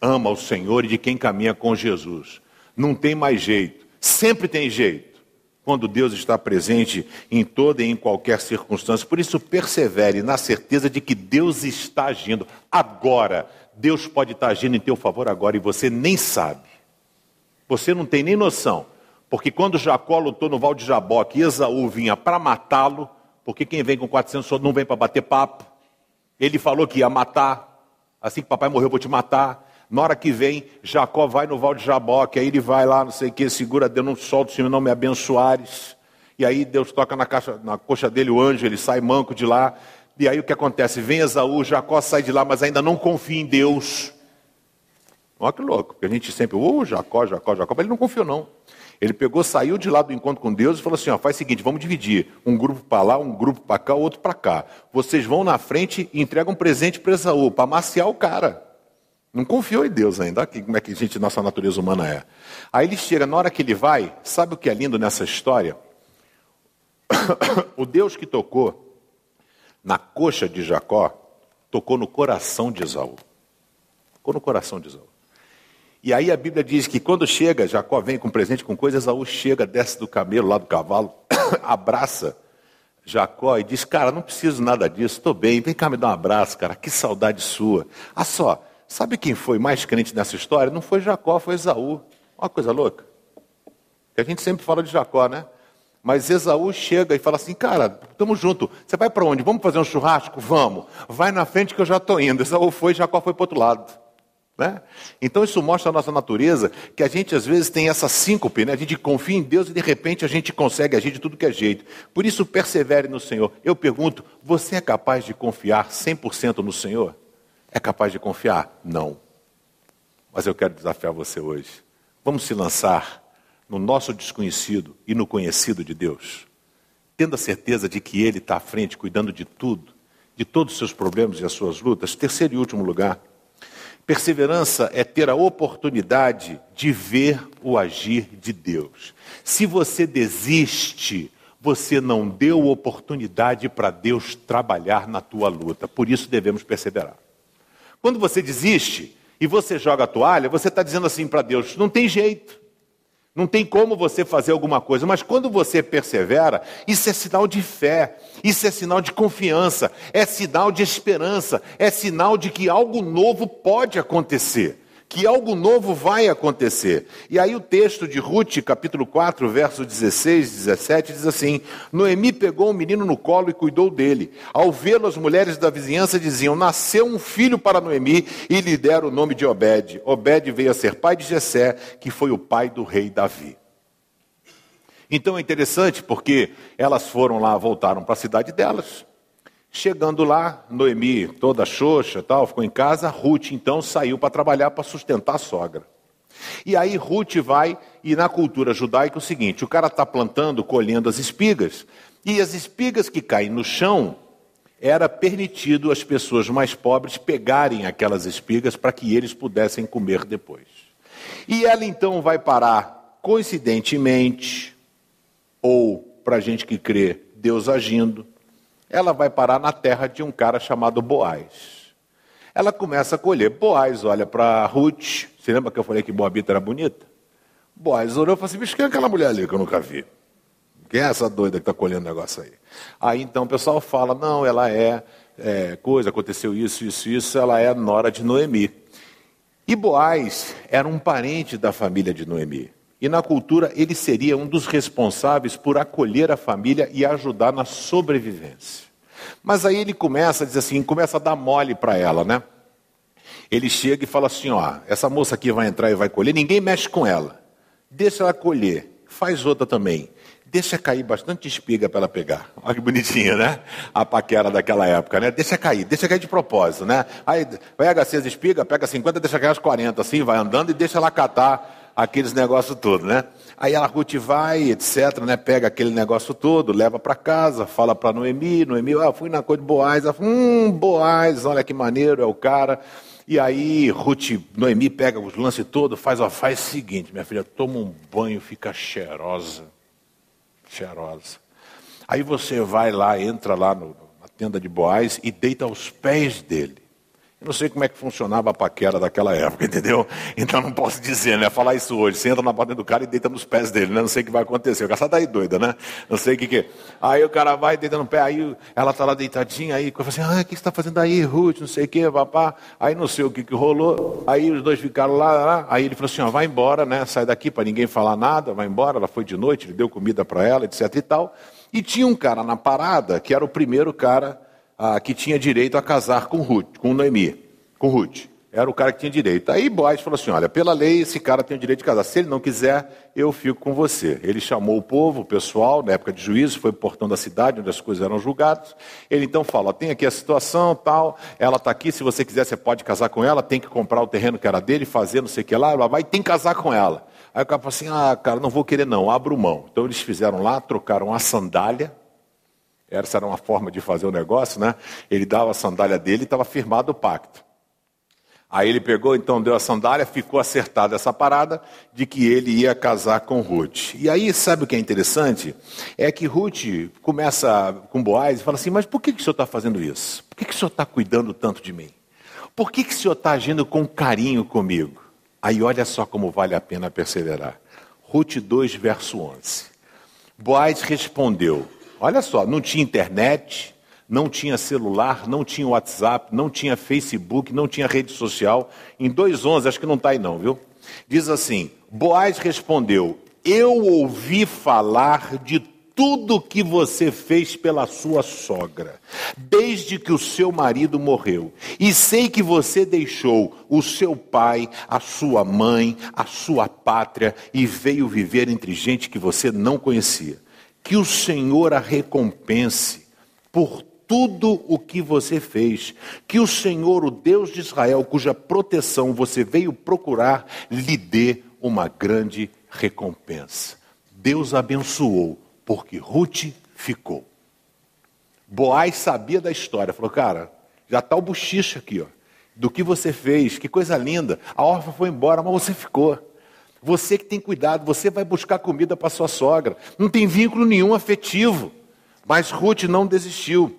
ama o Senhor e de quem caminha com Jesus. Não tem mais jeito, sempre tem jeito. Quando Deus está presente em toda e em qualquer circunstância. Por isso, persevere na certeza de que Deus está agindo. Agora, Deus pode estar agindo em teu favor agora e você nem sabe. Você não tem nem noção. Porque quando Jacó lutou no Val de Jaboque, Esaú vinha para matá-lo, porque quem vem com 400 não vem para bater papo. Ele falou que ia matar. Assim que papai morreu, eu vou te matar. Na hora que vem, Jacó vai no Val de Jaboque, aí ele vai lá, não sei o que, segura Deus, não solta o Senhor, não me abençoares. E aí Deus toca na, caixa, na coxa dele o anjo, ele sai manco de lá. E aí o que acontece? Vem Esaú, Jacó sai de lá, mas ainda não confia em Deus. Olha que louco, porque a gente sempre, oh, Jacó, Jacó, Jacó, mas ele não confiou não. Ele pegou, saiu de lá do encontro com Deus e falou assim: ó, faz o seguinte, vamos dividir. Um grupo para lá, um grupo para cá, outro para cá. Vocês vão na frente e entregam um presente para Esaú, para maciar o cara. Não confiou em Deus ainda. Olha como é que a gente, nossa natureza humana é. Aí ele chega, na hora que ele vai, sabe o que é lindo nessa história? <coughs> o Deus que tocou na coxa de Jacó, tocou no coração de Esaú. Tocou no coração de Esaú. E aí a Bíblia diz que quando chega, Jacó vem com presente, com coisa, Esaú chega, desce do camelo, lá do cavalo, <coughs> abraça Jacó e diz: Cara, não preciso nada disso, estou bem, vem cá me dar um abraço, cara, que saudade sua. Ah só, Sabe quem foi mais crente nessa história? Não foi Jacó, foi Esaú. Uma coisa louca. Que a gente sempre fala de Jacó, né? Mas Esaú chega e fala assim: Cara, estamos juntos. Você vai para onde? Vamos fazer um churrasco? Vamos. Vai na frente que eu já estou indo. Esaú foi, Jacó foi para outro lado. Né? Então isso mostra a nossa natureza, que a gente às vezes tem essa síncope, né? a gente confia em Deus e de repente a gente consegue agir de tudo que é jeito. Por isso persevere no Senhor. Eu pergunto, você é capaz de confiar 100% no Senhor? É capaz de confiar? Não. Mas eu quero desafiar você hoje. Vamos se lançar no nosso desconhecido e no conhecido de Deus, tendo a certeza de que Ele está à frente, cuidando de tudo, de todos os seus problemas e as suas lutas. Terceiro e último lugar, perseverança é ter a oportunidade de ver o agir de Deus. Se você desiste, você não deu oportunidade para Deus trabalhar na tua luta. Por isso devemos perseverar. Quando você desiste e você joga a toalha, você está dizendo assim para Deus: não tem jeito, não tem como você fazer alguma coisa. Mas quando você persevera, isso é sinal de fé, isso é sinal de confiança, é sinal de esperança, é sinal de que algo novo pode acontecer que algo novo vai acontecer. E aí o texto de Ruth, capítulo 4, verso 16, 17, diz assim: Noemi pegou o menino no colo e cuidou dele. Ao vê-lo, as mulheres da vizinhança diziam: Nasceu um filho para Noemi, e lhe deram o nome de Obed. Obed veio a ser pai de Jessé, que foi o pai do rei Davi. Então é interessante porque elas foram lá, voltaram para a cidade delas. Chegando lá, Noemi, toda xoxa, tal, ficou em casa. Ruth então saiu para trabalhar para sustentar a sogra. E aí Ruth vai, e na cultura judaica é o seguinte: o cara está plantando, colhendo as espigas, e as espigas que caem no chão, era permitido às pessoas mais pobres pegarem aquelas espigas para que eles pudessem comer depois. E ela então vai parar, coincidentemente, ou para a gente que crê, Deus agindo, ela vai parar na terra de um cara chamado Boaz. Ela começa a colher. Boaz olha para Ruth. Você lembra que eu falei que Boabita era bonita? Boaz olhou e falou assim: bicho, quem é aquela mulher ali que eu nunca vi? Quem é essa doida que está colhendo negócio aí? Aí então o pessoal fala: não, ela é, é, coisa, aconteceu isso, isso, isso, ela é nora de Noemi. E Boaz era um parente da família de Noemi. E na cultura ele seria um dos responsáveis por acolher a família e ajudar na sobrevivência. Mas aí ele começa a dizer assim, começa a dar mole para ela, né? Ele chega e fala assim: ó, essa moça aqui vai entrar e vai colher, ninguém mexe com ela. Deixa ela colher, faz outra também. Deixa cair bastante espiga para ela pegar. <laughs> Olha que bonitinha, né? A paquera daquela época, né? Deixa cair, deixa cair de propósito, né? Aí pega seis espigas, pega 50, deixa cair as 40, assim, vai andando e deixa ela catar aqueles negócios todos, né? Aí ela Ruth vai, etc, né? Pega aquele negócio todo, leva para casa, fala para Noemi, Noemi, ah, fui na coisa de Boaz, ela fala, hum, Boaz, olha que maneiro, é o cara. E aí Ruth, Noemi pega os lances todo, faz, ó, faz o seguinte, minha filha, toma um banho, fica cheirosa cheirosa. Aí você vai lá, entra lá no, na tenda de Boaz e deita aos pés dele. Não sei como é que funcionava a paquera daquela época, <laughs> entendeu? Então não posso dizer, né? Falar isso hoje. Você entra na porta do cara e deita nos pés dele, né? Não sei o que vai acontecer. O cara tá aí doida, né? Não sei o que que. É. Aí o cara vai deita no pé, aí ela tá lá deitadinha, aí eu assim: ah, o que você está fazendo aí, Ruth? Não sei o que, papá. Aí não sei o que que rolou. Aí os dois ficaram lá, lá. Aí ele falou assim: ó, vai embora, né? Sai daqui para ninguém falar nada, vai embora. Ela foi de noite, ele deu comida para ela, etc e tal. E tinha um cara na parada que era o primeiro cara ah, que tinha direito a casar com Ruth, com Noemi, com Ruth. Era o cara que tinha direito. Aí Boaz falou assim: olha, pela lei esse cara tem o direito de casar. Se ele não quiser, eu fico com você. Ele chamou o povo, o pessoal, na época de juízo, foi o portão da cidade, onde as coisas eram julgadas. Ele então fala: tem aqui a situação, tal, ela está aqui, se você quiser, você pode casar com ela, tem que comprar o terreno que era dele, fazer não sei o que lá, vai, tem que casar com ela. Aí o cara falou assim: ah, cara, não vou querer não, abro mão. Então eles fizeram lá, trocaram a sandália, essa era uma forma de fazer o negócio, né? Ele dava a sandália dele e estava firmado o pacto. Aí ele pegou, então deu a sandália, ficou acertada essa parada de que ele ia casar com Ruth. E aí, sabe o que é interessante? É que Ruth começa com Boaz e fala assim: Mas por que, que o senhor está fazendo isso? Por que, que o senhor está cuidando tanto de mim? Por que, que o senhor está agindo com carinho comigo? Aí olha só como vale a pena perseverar. Ruth 2, verso 11. Boaz respondeu: Olha só, não tinha internet, não tinha celular, não tinha WhatsApp, não tinha Facebook, não tinha rede social. Em 2,11, acho que não está aí não, viu? Diz assim: Boaz respondeu: Eu ouvi falar de tudo que você fez pela sua sogra, desde que o seu marido morreu. E sei que você deixou o seu pai, a sua mãe, a sua pátria e veio viver entre gente que você não conhecia que o Senhor a recompense por tudo o que você fez. Que o Senhor, o Deus de Israel, cuja proteção você veio procurar, lhe dê uma grande recompensa. Deus abençoou, porque Ruth ficou. Boaz sabia da história, falou: Cara, já está o bochicho aqui, ó, do que você fez, que coisa linda. A órfã foi embora, mas você ficou. Você que tem cuidado, você vai buscar comida para sua sogra. Não tem vínculo nenhum afetivo. Mas Ruth não desistiu.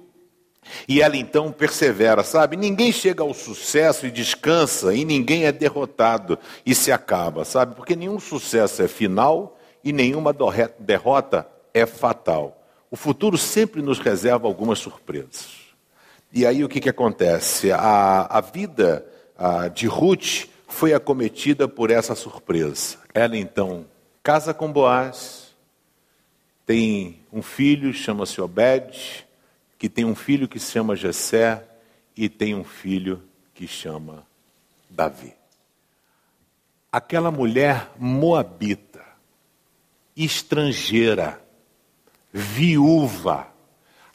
E ela então persevera, sabe? Ninguém chega ao sucesso e descansa, e ninguém é derrotado e se acaba, sabe? Porque nenhum sucesso é final e nenhuma derrota é fatal. O futuro sempre nos reserva algumas surpresas. E aí o que, que acontece? A, a vida a, de Ruth foi acometida por essa surpresa. Ela então casa com Boaz, tem um filho, chama-se Obed, que tem um filho que se chama Jessé e tem um filho que chama Davi. Aquela mulher moabita, estrangeira, viúva,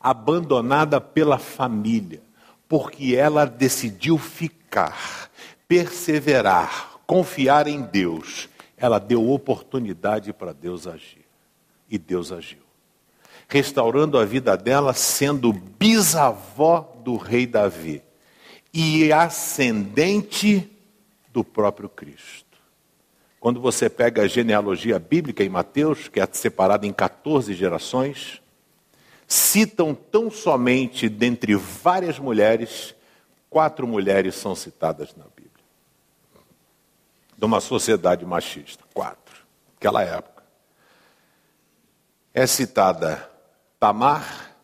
abandonada pela família, porque ela decidiu ficar, perseverar, confiar em Deus. Ela deu oportunidade para Deus agir. E Deus agiu. Restaurando a vida dela, sendo bisavó do rei Davi e ascendente do próprio Cristo. Quando você pega a genealogia bíblica em Mateus, que é separada em 14 gerações, citam tão somente dentre várias mulheres, quatro mulheres são citadas na Bíblia. De uma sociedade machista, quatro, naquela época. É citada Tamar,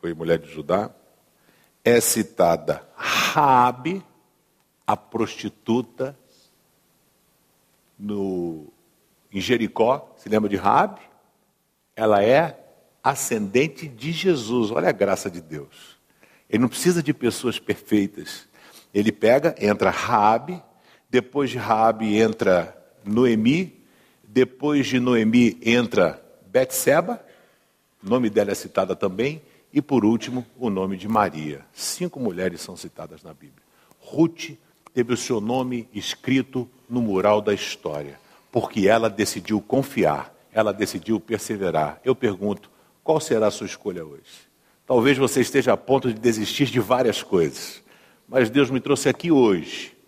foi mulher de Judá, é citada Raabe, a prostituta no, em Jericó, se lembra de Raabe? Ela é ascendente de Jesus. Olha a graça de Deus. Ele não precisa de pessoas perfeitas. Ele pega, entra Raabe, depois de Raabe entra Noemi, depois de Noemi entra Betseba, o nome dela é citada também, e por último, o nome de Maria. Cinco mulheres são citadas na Bíblia. Ruth teve o seu nome escrito no mural da história, porque ela decidiu confiar, ela decidiu perseverar. Eu pergunto, qual será a sua escolha hoje? Talvez você esteja a ponto de desistir de várias coisas, mas Deus me trouxe aqui hoje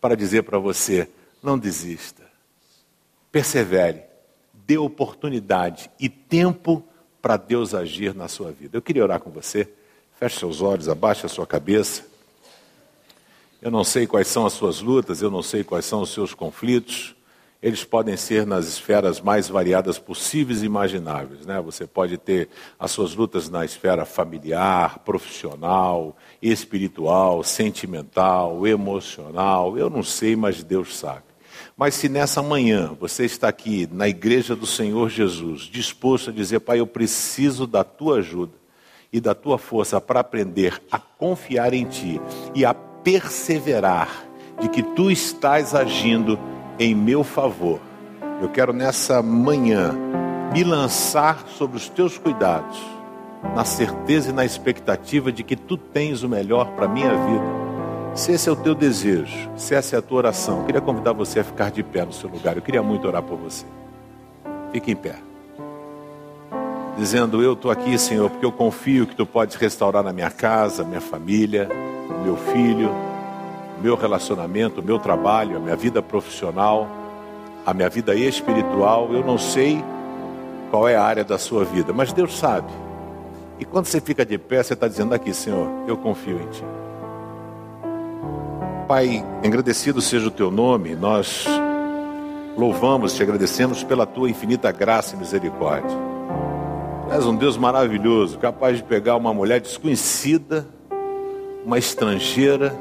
para dizer para você: não desista, persevere, dê oportunidade e tempo para Deus agir na sua vida. Eu queria orar com você. Feche seus olhos, abaixe a sua cabeça. Eu não sei quais são as suas lutas, eu não sei quais são os seus conflitos eles podem ser nas esferas mais variadas possíveis e imagináveis. Né? Você pode ter as suas lutas na esfera familiar, profissional, espiritual, sentimental, emocional. Eu não sei, mas Deus sabe. Mas se nessa manhã você está aqui na igreja do Senhor Jesus, disposto a dizer, Pai, eu preciso da tua ajuda e da tua força para aprender a confiar em Ti e a perseverar de que Tu estás agindo em meu favor. Eu quero nessa manhã me lançar sobre os teus cuidados, na certeza e na expectativa de que tu tens o melhor para a minha vida. Se esse é o teu desejo, se essa é a tua oração, eu queria convidar você a ficar de pé no seu lugar. Eu queria muito orar por você. Fique em pé. Dizendo, eu estou aqui, Senhor, porque eu confio que tu podes restaurar na minha casa, minha família, meu filho, meu relacionamento, o meu trabalho, a minha vida profissional, a minha vida espiritual. Eu não sei qual é a área da sua vida, mas Deus sabe. E quando você fica de pé, você está dizendo aqui, Senhor, eu confio em Ti. Pai, agradecido seja o Teu nome, nós louvamos, te agradecemos pela Tua infinita graça e misericórdia. Tu és um Deus maravilhoso, capaz de pegar uma mulher desconhecida, uma estrangeira,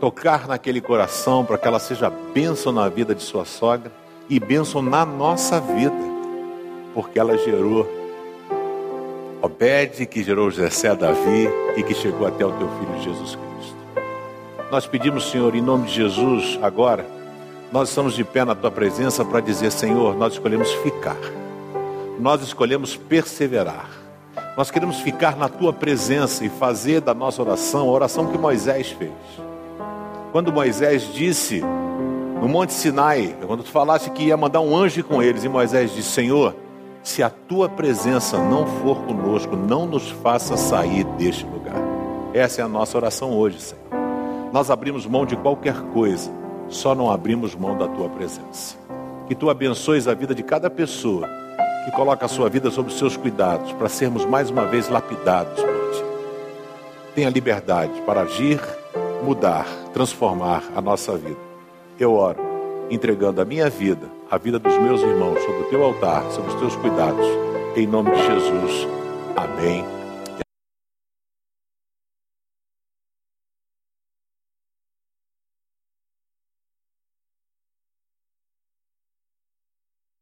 tocar naquele coração para que ela seja bênção na vida de sua sogra e bênção na nossa vida, porque ela gerou Obed, que gerou Jessé Davi e que chegou até o teu filho Jesus Cristo. Nós pedimos, Senhor, em nome de Jesus, agora, nós estamos de pé na tua presença para dizer, Senhor, nós escolhemos ficar. Nós escolhemos perseverar. Nós queremos ficar na tua presença e fazer da nossa oração a oração que Moisés fez. Quando Moisés disse no Monte Sinai, quando tu falaste que ia mandar um anjo com eles, e Moisés disse: Senhor, se a tua presença não for conosco, não nos faça sair deste lugar. Essa é a nossa oração hoje, Senhor. Nós abrimos mão de qualquer coisa, só não abrimos mão da tua presença. Que tu abençoes a vida de cada pessoa que coloca a sua vida sob os seus cuidados, para sermos mais uma vez lapidados por ti. Tenha liberdade para agir mudar, transformar a nossa vida. Eu oro, entregando a minha vida, a vida dos meus irmãos, sobre o teu altar, sobre os teus cuidados. Em nome de Jesus. Amém